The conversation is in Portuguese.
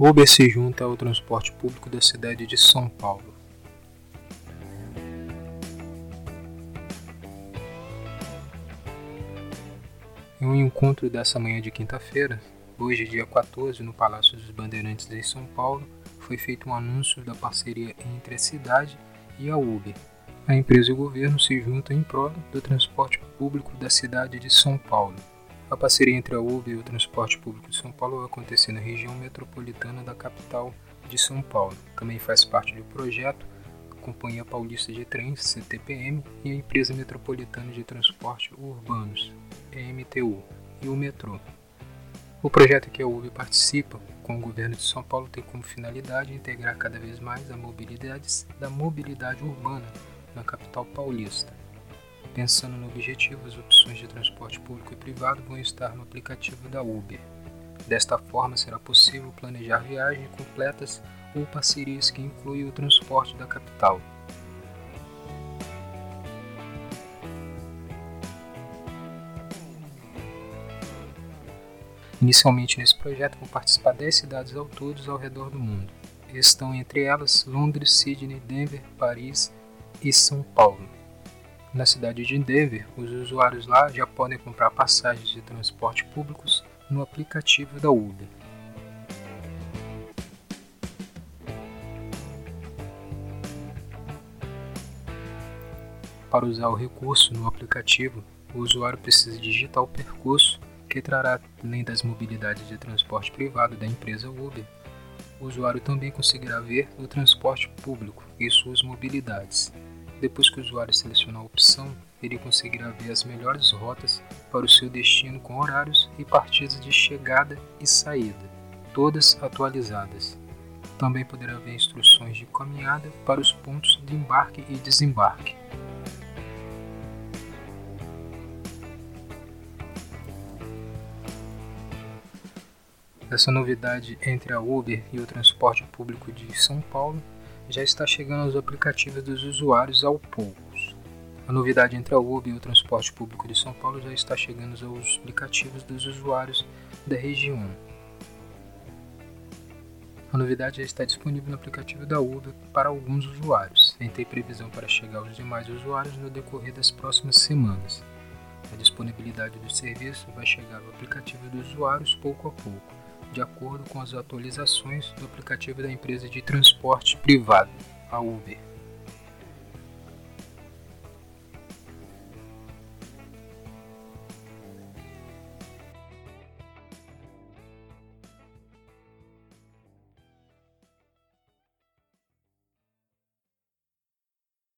Uber se junta ao transporte público da cidade de São Paulo. Em um encontro dessa manhã de quinta-feira, hoje dia 14, no Palácio dos Bandeirantes em São Paulo, foi feito um anúncio da parceria entre a cidade e a Uber. A empresa e o governo se juntam em prol do transporte público da cidade de São Paulo. A parceria entre a Uber e o transporte público de São Paulo vai acontecer na região metropolitana da capital de São Paulo. Também faz parte do projeto a Companhia Paulista de Trens, CTPM, e a Empresa Metropolitana de Transporte Urbanos, EMTU, e o metrô. O projeto que a Uber participa com o governo de São Paulo tem como finalidade integrar cada vez mais a mobilidade da mobilidade urbana na capital paulista. Pensando no objetivo, as opções de transporte público e privado vão estar no aplicativo da Uber. Desta forma, será possível planejar viagens completas ou parcerias que incluem o transporte da capital. Inicialmente nesse projeto vão participar 10 cidades ao ao redor do mundo. Estão entre elas Londres, Sydney, Denver, Paris e São Paulo. Na cidade de Denver, os usuários lá já podem comprar passagens de transporte públicos no aplicativo da Uber. Para usar o recurso no aplicativo, o usuário precisa digitar o percurso que trará, além das mobilidades de transporte privado da empresa Uber, o usuário também conseguirá ver o transporte público e suas mobilidades. Depois que o usuário selecionar a opção, ele conseguirá ver as melhores rotas para o seu destino com horários e partidas de chegada e saída, todas atualizadas. Também poderá ver instruções de caminhada para os pontos de embarque e desembarque. Essa novidade entre a Uber e o transporte público de São Paulo já está chegando aos aplicativos dos usuários ao poucos. A novidade entre a Uber e o transporte público de São Paulo já está chegando aos aplicativos dos usuários da região. A novidade já está disponível no aplicativo da Uber para alguns usuários, e tem previsão para chegar aos demais usuários no decorrer das próximas semanas. A disponibilidade do serviço vai chegar ao aplicativo dos usuários pouco a pouco de acordo com as atualizações do aplicativo da empresa de transporte privado, a Uber.